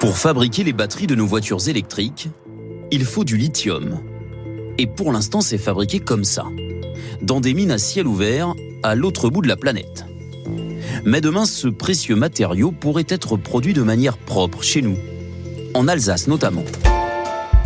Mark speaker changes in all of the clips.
Speaker 1: Pour fabriquer les batteries de nos voitures électriques, il faut du lithium. Et pour l'instant, c'est fabriqué comme ça, dans des mines à ciel ouvert à l'autre bout de la planète. Mais demain, ce précieux matériau pourrait être produit de manière propre chez nous, en Alsace notamment.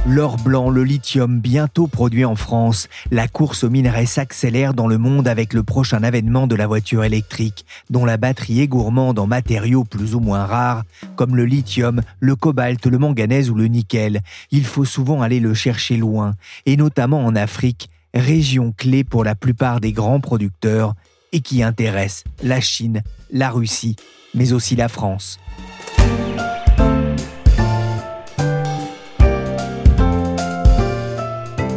Speaker 2: L'or blanc, le lithium, bientôt produit en France. La course aux minerais s'accélère dans le monde avec le prochain avènement de la voiture électrique, dont la batterie est gourmande en matériaux plus ou moins rares, comme le lithium, le cobalt, le manganèse ou le nickel. Il faut souvent aller le chercher loin, et notamment en Afrique, région clé pour la plupart des grands producteurs et qui intéresse la Chine, la Russie, mais aussi la France.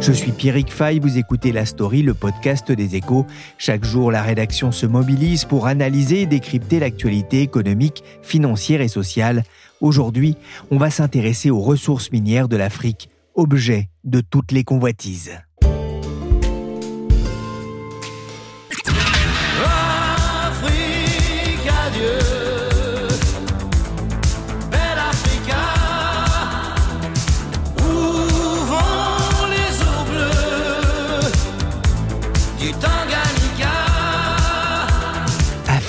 Speaker 2: Je suis Pierrick Fay, vous écoutez La Story, le podcast des échos. Chaque jour, la rédaction se mobilise pour analyser et décrypter l'actualité économique, financière et sociale. Aujourd'hui, on va s'intéresser aux ressources minières de l'Afrique, objet de toutes les convoitises.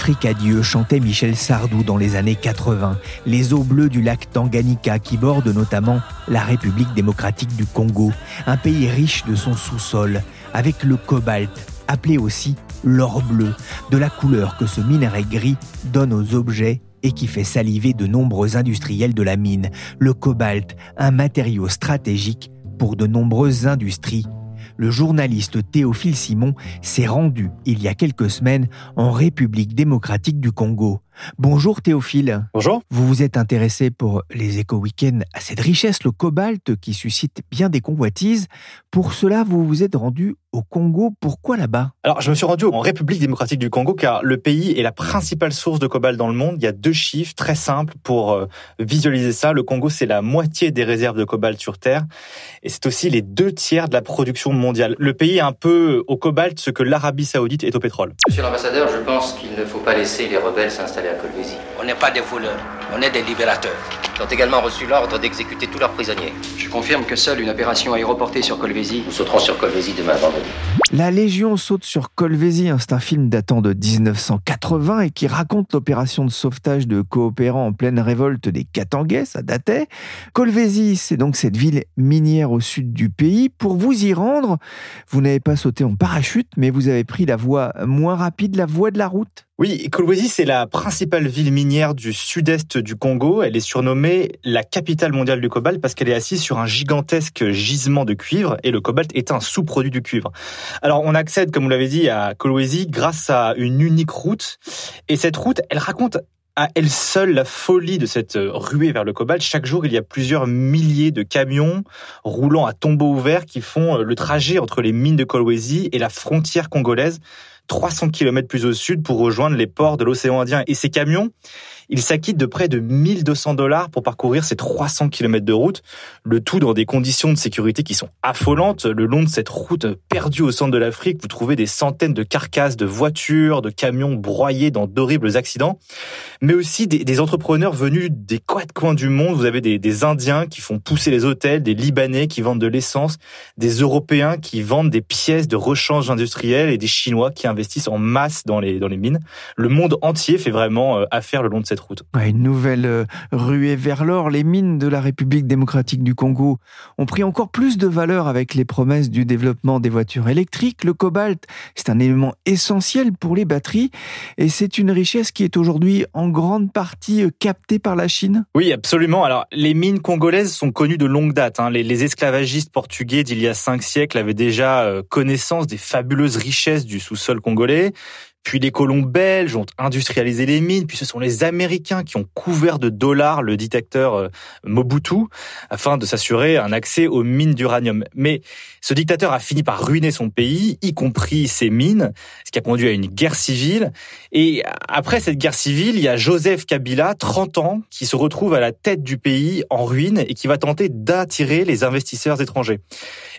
Speaker 2: Afrique chantait Michel Sardou dans les années 80, les eaux bleues du lac Tanganyika qui bordent notamment la République démocratique du Congo, un pays riche de son sous-sol, avec le cobalt, appelé aussi l'or bleu, de la couleur que ce minerai gris donne aux objets et qui fait saliver de nombreux industriels de la mine. Le cobalt, un matériau stratégique pour de nombreuses industries le journaliste Théophile Simon s'est rendu il y a quelques semaines en République démocratique du Congo. Bonjour Théophile.
Speaker 3: Bonjour.
Speaker 2: Vous vous êtes intéressé pour les éco-weekends à cette richesse, le cobalt, qui suscite bien des convoitises. Pour cela, vous vous êtes rendu au Congo. Pourquoi là-bas?
Speaker 3: Alors, je me suis rendu en République démocratique du Congo car le pays est la principale source de cobalt dans le monde. Il y a deux chiffres très simples pour euh, visualiser ça. Le Congo, c'est la moitié des réserves de cobalt sur Terre et c'est aussi les deux tiers de la production mondiale. Le pays est un peu au cobalt ce que l'Arabie saoudite est au pétrole.
Speaker 4: Monsieur l'ambassadeur, je pense qu'il ne faut pas laisser les rebelles s'installer
Speaker 5: on n'est pas des voleurs, on est des libérateurs.
Speaker 4: Ils ont également reçu l'ordre d'exécuter tous leurs prisonniers.
Speaker 6: Je confirme que seule une opération aéroportée sur Colvézi.
Speaker 4: Nous sauterons sur Colvézi demain vendredi.
Speaker 2: La Légion saute sur Colvézi, c'est un film datant de 1980 et qui raconte l'opération de sauvetage de coopérants en pleine révolte des Katangais, ça datait. Colvézi, c'est donc cette ville minière au sud du pays. Pour vous y rendre, vous n'avez pas sauté en parachute, mais vous avez pris la voie moins rapide, la voie de la route.
Speaker 3: Oui, Kolwezi, c'est la principale ville minière du sud-est du Congo. Elle est surnommée la capitale mondiale du cobalt parce qu'elle est assise sur un gigantesque gisement de cuivre et le cobalt est un sous-produit du cuivre. Alors, on accède, comme vous l'avez dit, à Kolwezi grâce à une unique route. Et cette route, elle raconte à elle seule la folie de cette ruée vers le cobalt. Chaque jour, il y a plusieurs milliers de camions roulant à tombeau ouvert qui font le trajet entre les mines de Kolwezi et la frontière congolaise 300 km plus au sud pour rejoindre les ports de l'océan Indien. Et ces camions, il s'acquitte de près de 1200 dollars pour parcourir ces 300 km de route, le tout dans des conditions de sécurité qui sont affolantes. Le long de cette route perdue au centre de l'Afrique, vous trouvez des centaines de carcasses de voitures, de camions broyés dans d'horribles accidents, mais aussi des, entrepreneurs venus des quatre coins du monde. Vous avez des, Indiens qui font pousser les hôtels, des Libanais qui vendent de l'essence, des Européens qui vendent des pièces de rechange industriel et des Chinois qui investissent en masse dans les, dans les mines. Le monde entier fait vraiment euh, affaire le long de cette route.
Speaker 2: une nouvelle euh, ruée vers l'or. Les mines de la République démocratique du Congo ont pris encore plus de valeur avec les promesses du développement des voitures électriques. Le cobalt, c'est un élément essentiel pour les batteries et c'est une richesse qui est aujourd'hui en grande partie euh, captée par la Chine.
Speaker 3: Oui, absolument. Alors, les mines congolaises sont connues de longue date. Hein. Les, esclavagistes portugais d'il y a cinq siècles avaient déjà euh, connaissance des fabuleuses richesses du sous-sol congolais. Puis les colons belges ont industrialisé les mines, puis ce sont les Américains qui ont couvert de dollars le dictateur euh, Mobutu afin de s'assurer un accès aux mines d'uranium. Mais ce dictateur a fini par ruiner son pays, y compris ses mines, ce qui a conduit à une guerre civile. Et après cette guerre civile, il y a Joseph Kabila, 30 ans, qui se retrouve à la tête du pays en ruine et qui va tenter d'attirer les investisseurs étrangers.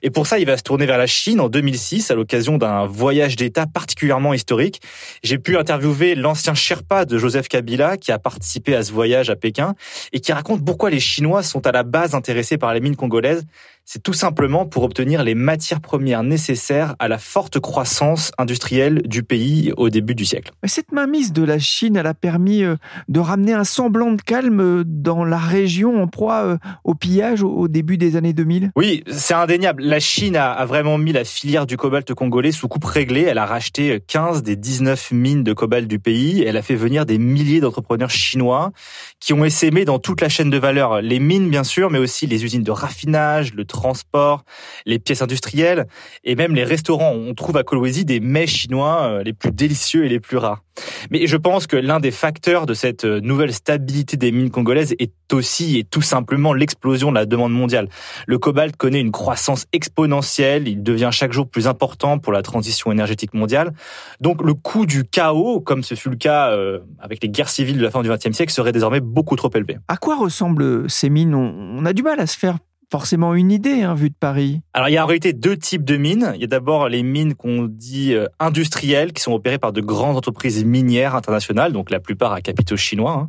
Speaker 3: Et pour ça, il va se tourner vers la Chine en 2006 à l'occasion d'un voyage d'État particulièrement historique. J'ai pu interviewer l'ancien Sherpa de Joseph Kabila qui a participé à ce voyage à Pékin et qui raconte pourquoi les Chinois sont à la base intéressés par les mines congolaises c'est tout simplement pour obtenir les matières premières nécessaires à la forte croissance industrielle du pays au début du siècle.
Speaker 2: Cette mainmise de la Chine, elle a permis euh, de ramener un semblant de calme euh, dans la région en proie euh, au pillage au début des années 2000
Speaker 3: Oui, c'est indéniable. La Chine a vraiment mis la filière du cobalt congolais sous coupe réglée. Elle a racheté 15 des 19 mines de cobalt du pays. Elle a fait venir des milliers d'entrepreneurs chinois qui ont essaimé dans toute la chaîne de valeur. Les mines, bien sûr, mais aussi les usines de raffinage, le transport, les pièces industrielles et même les restaurants. On trouve à Kolwezi des mets chinois euh, les plus délicieux et les plus rares. Mais je pense que l'un des facteurs de cette euh, nouvelle stabilité des mines congolaises est aussi et tout simplement l'explosion de la demande mondiale. Le cobalt connaît une croissance exponentielle, il devient chaque jour plus important pour la transition énergétique mondiale. Donc le coût du chaos, comme ce fut le cas euh, avec les guerres civiles de la fin du XXe siècle, serait désormais beaucoup trop élevé.
Speaker 2: À quoi ressemblent ces mines? On a du mal à se faire forcément une idée, hein, vu de Paris.
Speaker 3: Alors, il y a en réalité deux types de mines. Il y a d'abord les mines qu'on dit euh, industrielles, qui sont opérées par de grandes entreprises minières internationales, donc la plupart à capitaux chinois. Hein.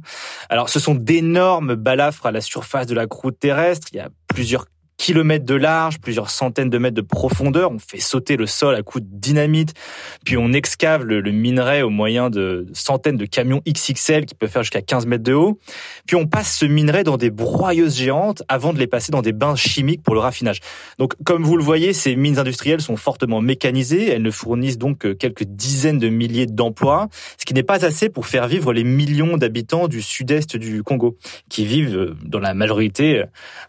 Speaker 3: Alors, ce sont d'énormes balafres à la surface de la croûte terrestre. Il y a plusieurs kilomètres de large, plusieurs centaines de mètres de profondeur. On fait sauter le sol à coups de dynamite, puis on excave le, minerai au moyen de centaines de camions XXL qui peuvent faire jusqu'à 15 mètres de haut. Puis on passe ce minerai dans des broyeuses géantes avant de les passer dans des bains chimiques pour le raffinage. Donc, comme vous le voyez, ces mines industrielles sont fortement mécanisées. Elles ne fournissent donc que quelques dizaines de milliers d'emplois, ce qui n'est pas assez pour faire vivre les millions d'habitants du sud-est du Congo, qui vivent euh, dans la majorité euh,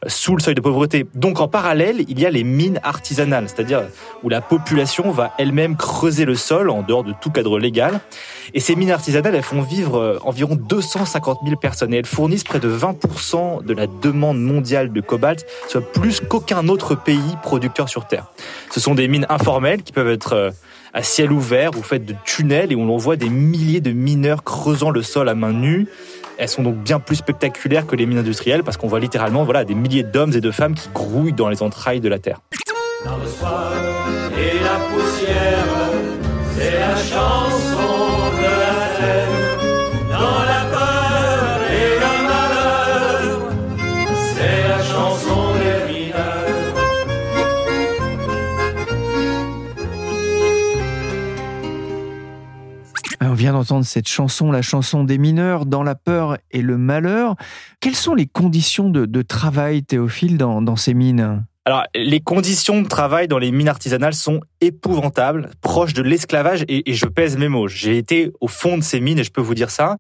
Speaker 3: sous le seuil de pauvreté. Donc en parallèle, il y a les mines artisanales, c'est-à-dire où la population va elle-même creuser le sol en dehors de tout cadre légal. Et ces mines artisanales, elles font vivre euh, environ 250 000 personnes et elles fournissent près de 20% de la demande mondiale de cobalt, soit plus qu'aucun autre pays producteur sur Terre. Ce sont des mines informelles qui peuvent être euh, à ciel ouvert ou faites de tunnels et où l'on voit des milliers de mineurs creusant le sol à main nue elles sont donc bien plus spectaculaires que les mines industrielles parce qu'on voit littéralement voilà, des milliers d'hommes et de femmes qui grouillent dans les entrailles de la Terre.
Speaker 2: Vient d'entendre cette chanson, la chanson des mineurs, dans la peur et le malheur. Quelles sont les conditions de, travail, Théophile, dans ces mines?
Speaker 3: Alors, les conditions de travail dans les mines artisanales sont épouvantables, proches de l'esclavage, et, je pèse mes mots. J'ai été au fond de ces mines et je peux vous dire ça.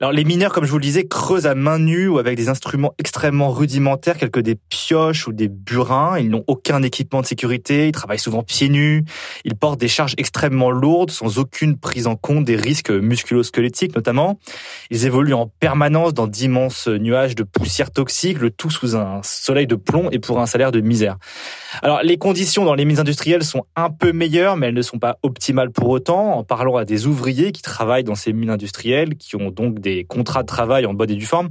Speaker 3: Alors, les mineurs, comme je vous le disais, creusent à main nue ou avec des instruments extrêmement rudimentaires, quelques des pioches ou des burins. Ils n'ont aucun équipement de sécurité, ils travaillent souvent pieds nus, ils portent des charges extrêmement lourdes, sans aucune prise en compte des risques musculo-squelettiques notamment. Ils évoluent en permanence dans d'immenses nuages de poussière toxique, le tout sous un soleil de plomb et pour un salaire de mise alors, les conditions dans les mines industrielles sont un peu meilleures, mais elles ne sont pas optimales pour autant. En parlant à des ouvriers qui travaillent dans ces mines industrielles, qui ont donc des contrats de travail en bonne et due forme,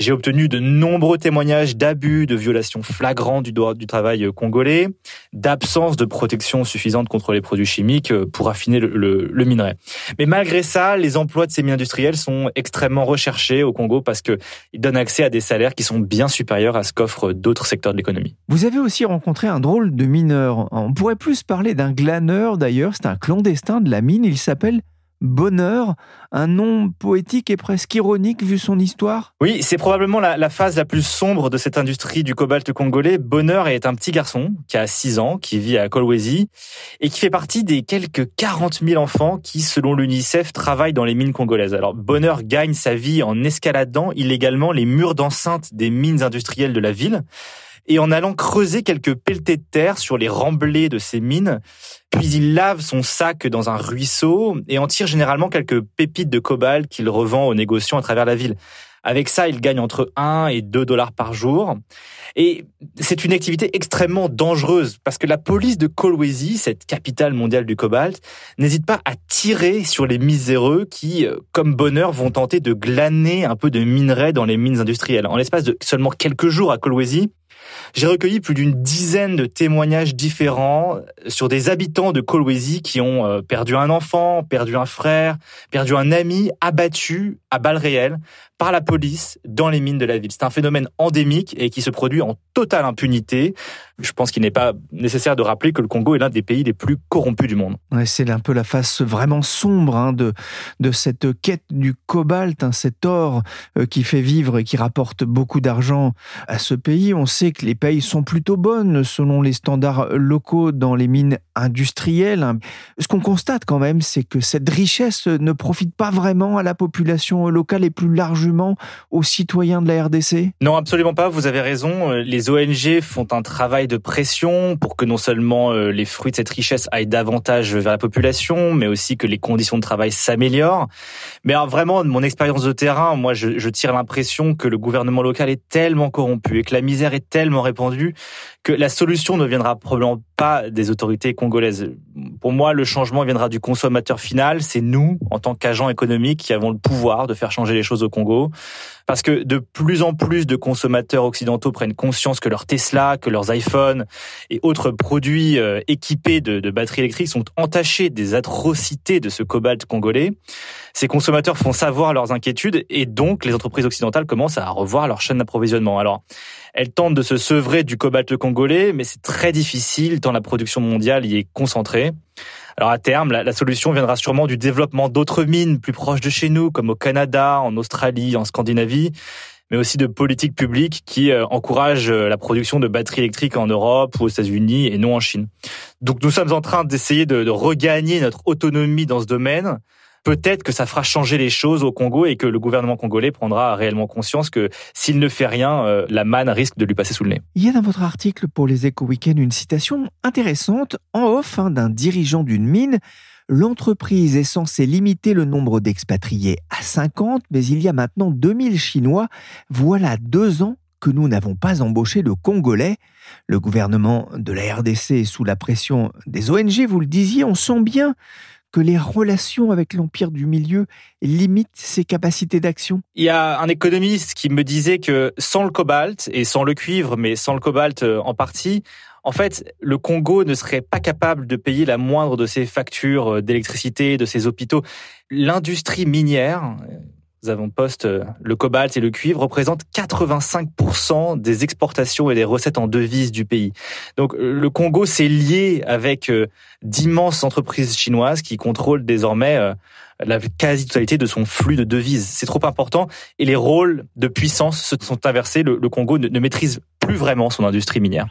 Speaker 3: j'ai obtenu de nombreux témoignages d'abus, de violations flagrantes du droit du travail congolais, d'absence de protection suffisante contre les produits chimiques pour affiner le, minerai. Mais malgré ça, les emplois de ces mines industrielles sont extrêmement recherchés au Congo parce qu'ils donnent accès à des salaires qui sont bien supérieurs à ce qu'offrent d'autres secteurs de l'économie.
Speaker 2: Vous avez aussi rencontré un drôle de mineur. On pourrait plus parler d'un glaneur d'ailleurs, c'est un clandestin de la mine, il s'appelle Bonheur, un nom poétique et presque ironique vu son histoire?
Speaker 3: Oui, c'est probablement la, phase la plus sombre de cette industrie du cobalt congolais. Bonheur est un petit garçon qui a 6 ans, qui vit à Kolwezi et qui fait partie des quelques 40 000 enfants qui, selon l'UNICEF, travaillent dans les mines congolaises. Alors Bonheur gagne sa vie en escaladant illégalement les murs d'enceinte des mines industrielles de la ville. Et en allant creuser quelques pelletés de terre sur les remblais de ces mines. Puis il lave son sac dans un ruisseau et en tire généralement quelques pépites de cobalt qu'il revend aux négociants à travers la ville. Avec ça, il gagne entre 1 et 2 dollars par jour. Et c'est une activité extrêmement dangereuse parce que la police de Kolwezi, cette capitale mondiale du cobalt, n'hésite pas à tirer sur les miséreux qui, euh, comme bonheur, vont tenter de glaner un peu de minerais dans les mines industrielles. En l'espace de seulement quelques jours à Kolwezi, j'ai recueilli plus d'une dizaine de témoignages différents sur des habitants de Kolwezi qui ont euh, perdu un enfant, perdu un frère, perdu un ami, abattu à balles réelles par la police dans les mines de la ville. C'est un phénomène endémique et qui se produit en totale impunité. Je pense qu'il n'est pas nécessaire de rappeler que le Congo est l'un des pays les plus corrompus du monde.
Speaker 2: C'est un peu la face vraiment sombre hein, de, de cette quête du cobalt, hein, cet or euh, qui fait vivre et qui rapporte beaucoup d'argent à ce pays. On sait que les pays sont plutôt bonnes selon les standards locaux dans les mines industrielles. Ce qu'on constate quand même, c'est que cette richesse ne profite pas vraiment à la population locale et plus largement aux citoyens de la RDC
Speaker 3: Non, absolument pas. Vous avez raison. Euh, les ONG font un travail de pression pour que non seulement euh, les fruits de cette richesse aillent davantage vers la population, mais aussi que les conditions de travail s'améliorent. Mais vraiment, mon expérience de terrain, moi, je, je tire l'impression que le gouvernement local est tellement corrompu et que la misère est tellement répandue que la solution ne viendra probablement pas des autorités congolaises. Pour moi, le changement viendra du consommateur final. C'est nous, en tant qu'agents économiques, qui avons le pouvoir de faire changer les choses au Congo. Parce que de plus en plus de consommateurs occidentaux prennent conscience que leurs Tesla, que leurs iPhones et autres produits euh, équipés de, de batteries électriques sont entachés des atrocités de ce cobalt congolais. Ces consommateurs font savoir leurs inquiétudes et donc les entreprises occidentales commencent à revoir leur chaîne d'approvisionnement. Alors, elles tentent de se sevrer du cobalt congolais, mais c'est très difficile tant la production mondiale y est concentrée. Alors à terme, la, solution viendra sûrement du développement d'autres mines plus proches de chez nous, comme au Canada, en Australie, en Scandinavie, mais aussi de politiques publiques qui euh, encouragent euh, la production de batteries électriques en Europe ou aux États-Unis et non en Chine. Donc nous sommes en train d'essayer de regagner notre autonomie dans ce domaine peut-être que ça fera changer les choses au Congo et que le gouvernement congolais prendra réellement conscience que s'il ne fait rien, euh, la manne risque de lui passer sous le nez.
Speaker 2: Il y a dans votre article pour les Éco Week-end une citation intéressante en off hein, d'un dirigeant d'une mine. L'entreprise est censée limiter le nombre d'expatriés à 50, mais il y a maintenant 2000 Chinois. Voilà deux ans que nous n'avons pas embauché de Congolais. Le gouvernement de la RDC est sous la pression des ONG, vous le disiez, on sent bien que les relations avec l'empire du milieu limitent ses capacités d'action
Speaker 3: Il y a un économiste qui me disait que sans le cobalt et sans le cuivre, mais sans le cobalt euh, en partie, en fait, le Congo ne serait pas capable de payer la moindre de ses factures euh, d'électricité, de ses hôpitaux. L'industrie minière, nous avons poste euh, le cobalt et le cuivre représentent 85% des exportations et des recettes en devises du pays. Donc euh, le Congo s'est lié avec euh, d'immenses entreprises chinoises qui contrôlent désormais la quasi-totalité de son flux de devises. C'est trop important et les rôles de puissance se sont inversés. Le, Congo ne maîtrise plus vraiment son industrie minière.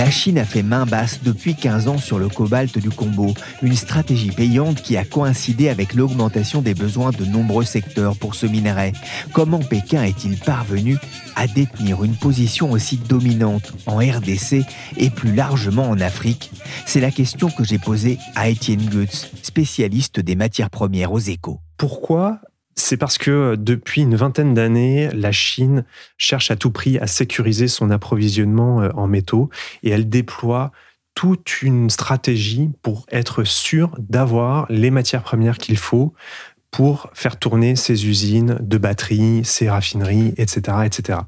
Speaker 2: La Chine a fait main basse depuis 15 ans sur le cobalt du Congo, une stratégie payante qui a coïncidé avec l'augmentation des besoins de nombreux secteurs pour ce minerai. Comment Pékin est-il parvenu à détenir une position aussi dominante en RDC et plus largement en Afrique? C'est la question que j'ai posée à Étienne Goetz, spécialiste des matières premières aux échos.
Speaker 7: Pourquoi c'est parce que euh, depuis une vingtaine d'années, la Chine cherche à tout prix à sécuriser son approvisionnement euh, en métaux et elle déploie toute une stratégie pour être sûre d'avoir les matières premières qu'il faut pour faire tourner ses usines de batteries, ses raffineries, etc. etc.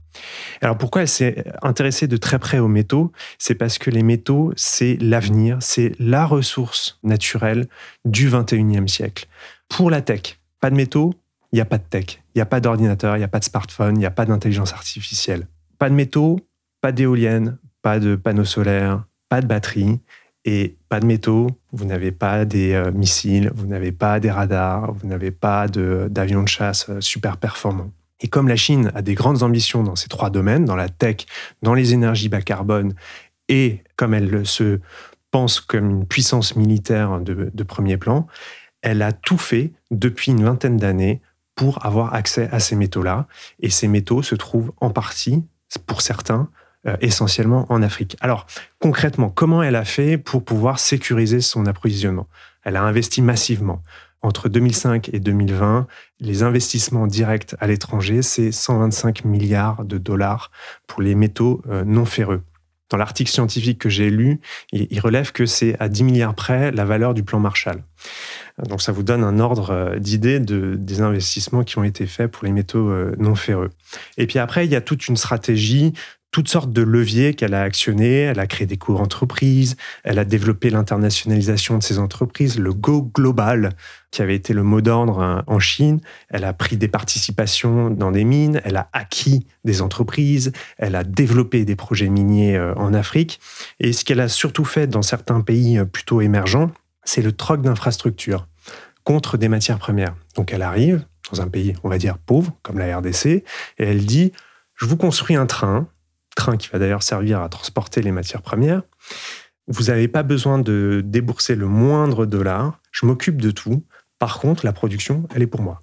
Speaker 7: Alors pourquoi elle s'est intéressée de très près aux métaux? C'est parce que les métaux, c'est l'avenir, c'est la ressource naturelle du 21e siècle. Pour la tech, pas de métaux, il n'y a pas de tech, il n'y a pas d'ordinateur, il n'y a pas de smartphone, il n'y a pas d'intelligence artificielle. Pas de métaux, pas d'éoliennes, pas de panneaux solaires, pas de batteries et pas de métaux. Vous n'avez pas des euh, missiles, vous n'avez pas des radars, vous n'avez pas d'avions de, chasse euh, super performants. Et comme la Chine a des grandes ambitions dans ces trois domaines, dans la tech, dans les énergies bas carbone, et comme elle se pense comme une puissance militaire de premier plan, elle a tout fait depuis une vingtaine d'années pour avoir accès à ces métaux-là. Et ces métaux se trouvent en partie, pour certains, euh, essentiellement en Afrique. Alors, concrètement, comment elle a fait pour pouvoir sécuriser son approvisionnement? Elle a investi massivement. Entre 2005 et 2020, les investissements directs à l'étranger, c'est 125 milliards de dollars pour les métaux euh, non ferreux. Dans l'article scientifique que j'ai lu, il relève que c'est à 10 milliards près la valeur du plan Marshall. Donc ça vous donne un ordre euh, d'idée de, des investissements qui ont été faits pour les métaux euh, non ferreux. Et puis après, il y a toute une stratégie toutes sortes de leviers qu'elle a actionnés. Elle a créé des cours entreprises, elle a développé l'internationalisation de ses entreprises, le Go Global, qui avait été le mot d'ordre hein, en Chine. Elle a pris des participations dans des mines, elle a acquis des entreprises, elle a développé des projets miniers euh, en Afrique. Et ce qu'elle a surtout fait dans certains pays plutôt émergents, c'est le troc d'infrastructures contre des matières premières. Donc elle arrive dans un pays, on va dire, pauvre, comme la RDC, et elle dit, je vous construis un train, train qui va d'ailleurs servir à transporter les matières premières, vous n'avez pas besoin de débourser le moindre dollar, je m'occupe de tout, par contre, la production, elle est pour moi.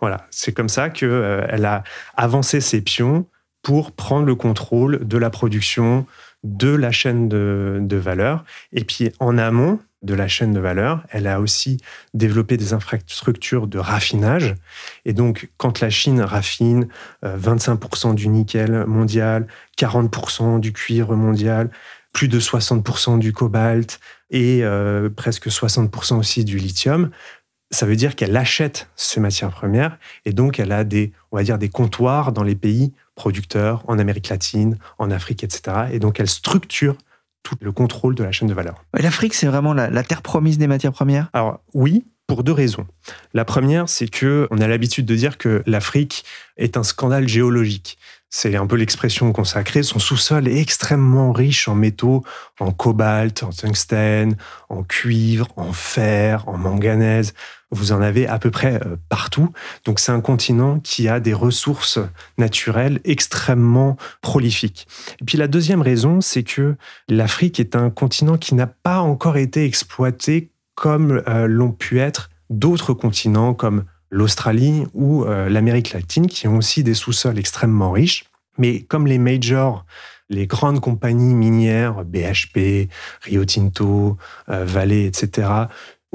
Speaker 7: Voilà, c'est comme ça qu'elle euh, a avancé ses pions pour prendre le contrôle de la production, de la chaîne de, de valeur. Et puis en amont, de la chaîne de valeur. Elle a aussi développé des infrastructures de raffinage. Et donc, quand la Chine raffine 25% euh, du nickel mondial, 40% du cuivre mondial, plus de 60% du cobalt et euh, presque 60% aussi du lithium, ça veut dire qu'elle achète ces matières premières et donc elle a des, on va dire, des comptoirs dans les pays producteurs, en Amérique latine, en Afrique, etc. Et donc elle structure tout le contrôle de la chaîne de valeur.
Speaker 2: L'Afrique, c'est vraiment la, terre promise des matières premières?
Speaker 7: Alors oui, pour deux raisons. La première, c'est que on a l'habitude de dire que l'Afrique est un scandale géologique. C'est un peu l'expression consacrée. Son sous-sol est extrêmement riche en métaux, en cobalt, en tungstène, en cuivre, en fer, en manganèse. Vous en avez à peu près euh, partout. Donc c'est un continent qui a des ressources naturelles extrêmement prolifiques. Et puis la deuxième raison, c'est que l'Afrique est un continent qui n'a pas encore été exploité comme euh, l'ont pu être d'autres continents comme l'Australie ou euh, l'Amérique latine, qui ont aussi des sous-sols extrêmement riches. Mais comme les majors, les grandes compagnies minières, BHP, Rio Tinto, Vale, etc.,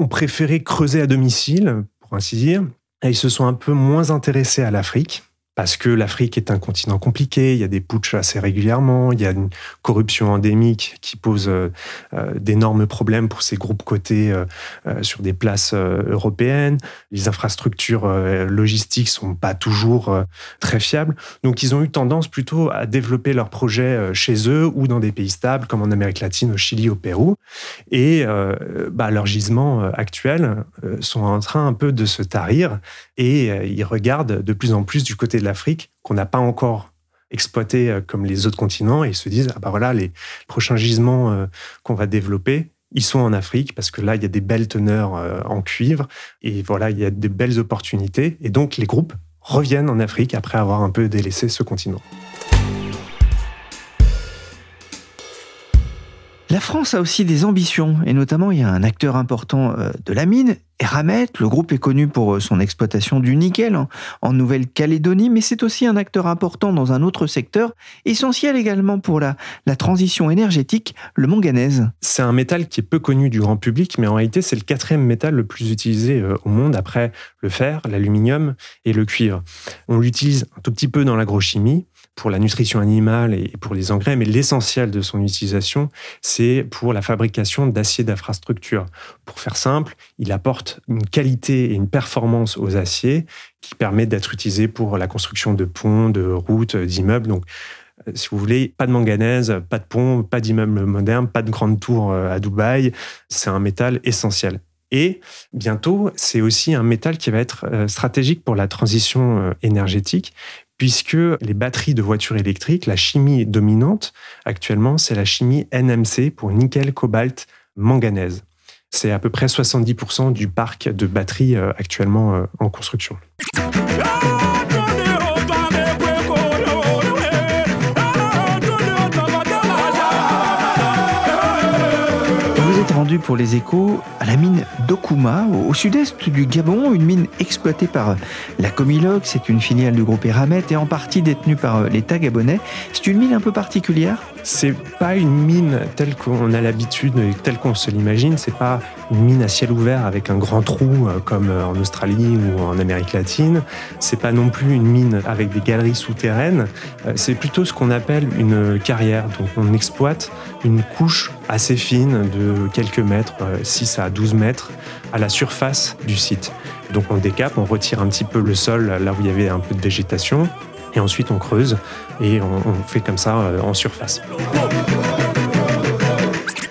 Speaker 7: ont préféré creuser à domicile, pour ainsi dire, et ils se sont un peu moins intéressés à l'Afrique parce que l'Afrique est un continent compliqué, il y a des putschs assez régulièrement, il y a une corruption endémique qui pose euh, euh, d'énormes problèmes pour ces groupes cotés euh, sur des places européennes, les infrastructures logistiques sont pas toujours très fiables, donc ils ont eu tendance plutôt à développer leurs projets chez eux ou dans des pays stables comme en Amérique latine, au Chili, au Pérou, et bah, leurs gisements actuels sont en train un peu de se tarir et ils regardent de plus en plus du côté l'Afrique qu'on n'a pas encore exploité euh, comme les autres continents et ils se disent ah bah voilà les prochains gisements euh, qu'on va développer ils sont en Afrique parce que là il y a des belles teneurs euh, en cuivre et voilà il y a de belles opportunités et donc les groupes reviennent en Afrique après avoir un peu délaissé ce continent.
Speaker 2: La France a aussi des ambitions, et notamment il y a un acteur important euh, de la mine, Eramet. Le groupe est connu pour euh, son exploitation du nickel en Nouvelle-Calédonie, mais c'est aussi un acteur important dans un autre secteur, essentiel également pour la, transition énergétique, le manganèse.
Speaker 7: C'est un métal qui est peu connu du grand public, mais en réalité c'est le quatrième métal le plus utilisé euh, au monde après le fer, l'aluminium et le cuivre. On l'utilise un tout petit peu dans l'agrochimie, pour la nutrition animale et pour les engrais, mais l'essentiel de son utilisation, c'est pour la fabrication d'aciers d'infrastructure. Pour faire simple, il apporte une qualité et une performance aux aciers qui permet d'être utilisé pour la construction de ponts, de routes, d'immeubles. Donc, euh, si vous voulez, pas de manganèse, pas de pont, pas d'immeubles modernes, pas de grande tour euh, à Dubaï. C'est un métal essentiel. Et bientôt, c'est aussi un métal qui va être euh, stratégique pour la transition énergétique, puisque les batteries de voitures électriques, la chimie dominante actuellement, c'est la chimie NMC pour nickel, cobalt, manganèse. C'est à peu près 70% du parc de batteries euh, actuellement euh, en construction.
Speaker 2: Pour les échos à la mine d'Okuma, au sud-est du Gabon, une mine exploitée par la Comiloc, c'est une filiale du groupe Eramet et en partie détenue par l'État gabonais. C'est une mine un peu particulière
Speaker 7: c'est pas une mine telle qu'on a l'habitude, telle qu'on se l'imagine. C'est pas une mine à ciel ouvert avec un grand trou euh, comme euh, en Australie ou en Amérique latine. C'est pas non plus une mine avec des galeries souterraines. Euh, c'est plutôt ce qu'on appelle une carrière. Donc on exploite une couche assez fine de quelques mètres, 6 à 12 mètres, à la surface du site. Donc on décape, on retire un petit peu le sol là où il y avait un peu de végétation et ensuite on creuse et on, fait comme ça euh, en surface.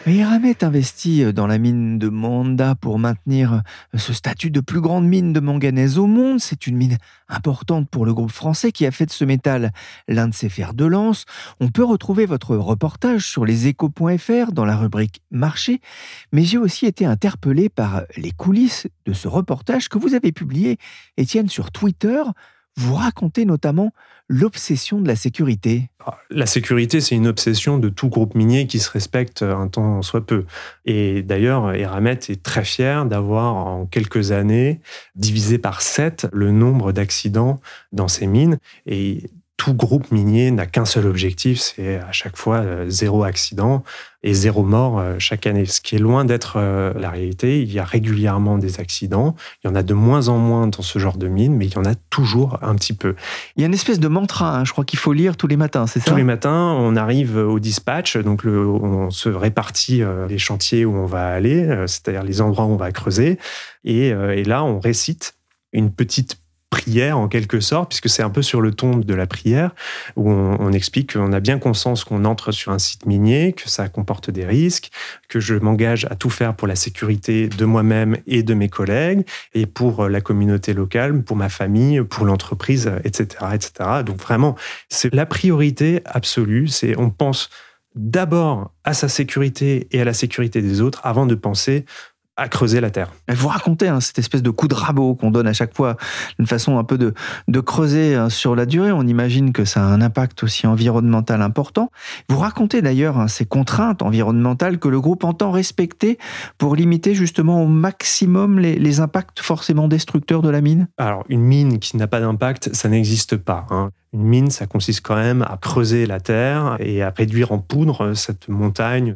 Speaker 2: Eramet investit euh, dans la mine de Manda pour maintenir euh, ce statut de plus grande mine de manganèse au monde. C'est une mine importante pour le groupe français qui a fait de ce métal l'un de ses fers de lance. On peut retrouver votre reportage sur leséchos.fr dans la rubrique Marché, mais j'ai aussi été interpellé par les coulisses de ce reportage que vous avez publié, Étienne, sur Twitter. Vous racontez notamment l'obsession de la sécurité.
Speaker 7: Ah, la sécurité, c'est une obsession de tout groupe minier qui se respecte un temps soit peu. Et d'ailleurs, Eramet est très fier d'avoir en quelques années divisé par 7 le nombre d'accidents dans ses mines. Tout groupe minier n'a qu'un seul objectif, c'est à chaque fois euh, zéro accident et zéro mort euh, chaque année. Ce qui est loin d'être euh, la réalité. Il y a régulièrement des accidents. Il y en a de moins en moins dans ce genre de mine, mais il y en a toujours un petit peu.
Speaker 2: Il y a une espèce de mantra, hein, je crois qu'il faut lire tous les matins, c'est ça?
Speaker 7: Tous les matins, on arrive au dispatch, donc on se répartit les chantiers où on va aller, c'est-à-dire les endroits où on va creuser. Et, et là, on récite une petite prière en quelque sorte, puisque c'est un peu sur le ton de la prière, où on, explique qu'on a bien conscience qu'on entre sur un site minier, que ça comporte des risques, que je m'engage à tout faire pour la sécurité de moi-même et de mes collègues, et pour la communauté locale, pour ma famille, pour l'entreprise, etc., etc. Donc vraiment, c'est la priorité absolue. C'est on pense d'abord à sa sécurité et à la sécurité des autres avant de penser à creuser la terre.
Speaker 2: Vous racontez hein, cette espèce de coup de rabot qu'on donne à chaque fois, une façon un peu de, de creuser hein, sur la durée. On imagine que ça a un impact aussi environnemental important. Vous racontez d'ailleurs hein, ces contraintes environnementales que le groupe entend respecter pour limiter justement au maximum les, les impacts forcément destructeurs de la mine.
Speaker 7: Alors une mine qui n'a pas d'impact, ça n'existe pas. Une mine, ça consiste quand même à creuser la terre et à réduire en poudre cette montagne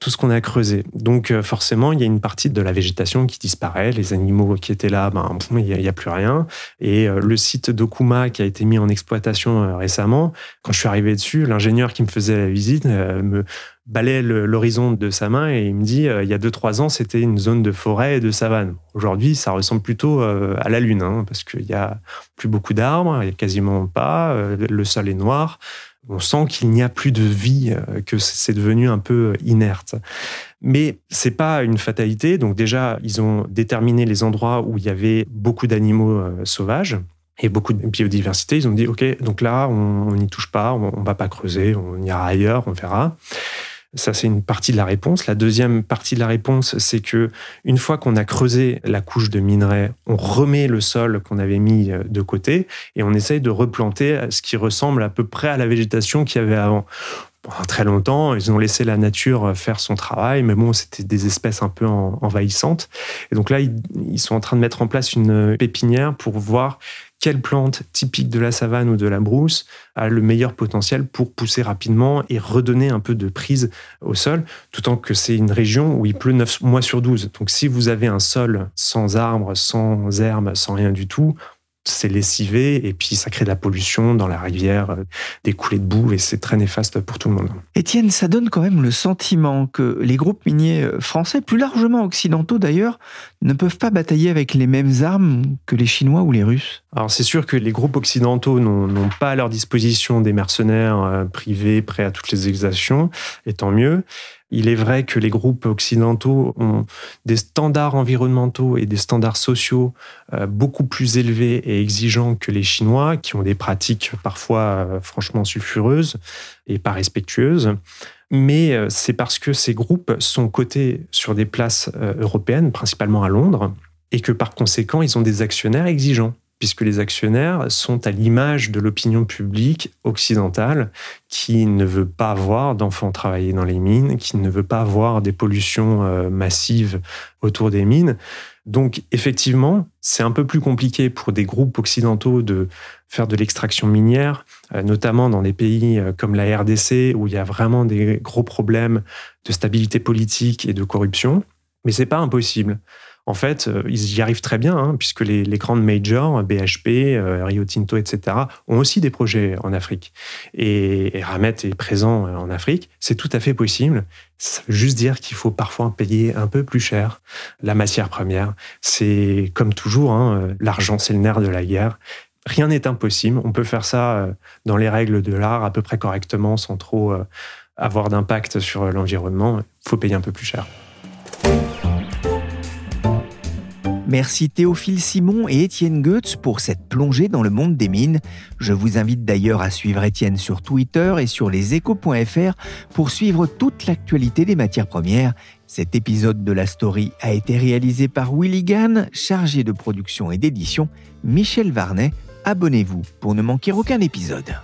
Speaker 7: tout ce qu'on a creusé. Donc euh, forcément, il y a une partie de la végétation qui disparaît. Les animaux qui étaient là, ben, il n'y a, plus rien. Et euh, le site d'Okuma qui a été mis en exploitation euh, récemment, quand je suis arrivé dessus, l'ingénieur qui me faisait la visite me balait l'horizon de sa main et il me dit, il y a 2-3 ans, c'était une zone de forêt et de savane. Aujourd'hui, ça ressemble plutôt à la Lune, hein, parce qu'il n'y a plus beaucoup d'arbres, il n'y a quasiment pas, le sol est noir on sent qu'il n'y a plus de vie, euh, que c'est devenu un peu inerte. Mais c'est pas une fatalité. Donc déjà, ils ont déterminé les endroits où il y avait beaucoup d'animaux euh, sauvages et beaucoup de biodiversité. Ils ont dit, OK, donc là, on n'y touche pas, on, ne va pas creuser, on ira ailleurs, on verra. Ça, c'est une partie de la réponse. La deuxième partie de la réponse, c'est que une fois qu'on a creusé la couche de minerai, on remet le sol qu'on avait mis euh, de côté et on essaye de replanter ce qui ressemble à peu près à la végétation qu'il y avait avant. Pendant très longtemps, ils ont laissé la nature faire son travail, mais bon, c'était des espèces un peu envahissantes. Et donc là, ils sont en train de mettre en place une pépinière pour voir quelle plante typique de la savane ou de la brousse a le meilleur potentiel pour pousser rapidement et redonner un peu de prise au sol, tout en que c'est une région où il pleut 9 mois sur 12. Donc si vous avez un sol sans arbres, sans herbes, sans rien du tout, c'est lessivé et puis ça crée de la pollution dans la rivière, euh, des coulées de boue et c'est très néfaste pour tout le monde.
Speaker 2: Étienne, ça donne quand même le sentiment que les groupes miniers euh, français, plus largement occidentaux d'ailleurs, ne peuvent pas batailler avec les mêmes armes que les Chinois ou les Russes.
Speaker 7: Alors c'est sûr que les groupes occidentaux n'ont pas à leur disposition des mercenaires euh, privés prêts à toutes les exactions, et tant mieux. Il est vrai que les groupes occidentaux ont des standards environnementaux et des standards sociaux euh, beaucoup plus élevés et exigeants que les Chinois, qui ont des pratiques parfois euh, franchement sulfureuses et pas respectueuses. Mais euh, c'est parce que ces groupes sont cotés sur des places européennes, principalement à Londres, et que par conséquent, ils ont des actionnaires exigeants. Puisque les actionnaires sont à l'image de l'opinion publique occidentale qui ne veut pas voir d'enfants travailler dans les mines, qui ne veut pas voir des pollutions euh, massives autour des mines. Donc effectivement, c'est un peu plus compliqué pour des groupes occidentaux de faire de l'extraction minière, euh, notamment dans des pays euh, comme la RDC où il y a vraiment des gros problèmes de stabilité politique et de corruption. Mais c'est pas impossible. En fait, euh, ils y arrivent très bien, hein, puisque les, grandes majors, BHP, Rio Tinto, etc., ont aussi des projets en Afrique. Et, Ramet est présent en Afrique. C'est tout à fait possible. Ça veut juste dire qu'il faut parfois payer un peu plus cher la matière première. C'est comme toujours, hein, l'argent, c'est le nerf de la guerre. Rien n'est impossible. On peut faire ça euh, dans les règles de l'art à peu près correctement sans trop euh, avoir d'impact sur l'environnement. Il faut payer un peu plus cher.
Speaker 2: Merci Théophile Simon et Étienne Goetz pour cette plongée dans le monde des mines. Je vous invite d'ailleurs à suivre Étienne sur Twitter et sur leséchos.fr pour suivre toute l'actualité des matières premières. Cet épisode de la story a été réalisé par Willy Gann, chargé de production et d'édition, Michel Varnet. Abonnez-vous pour ne manquer aucun épisode.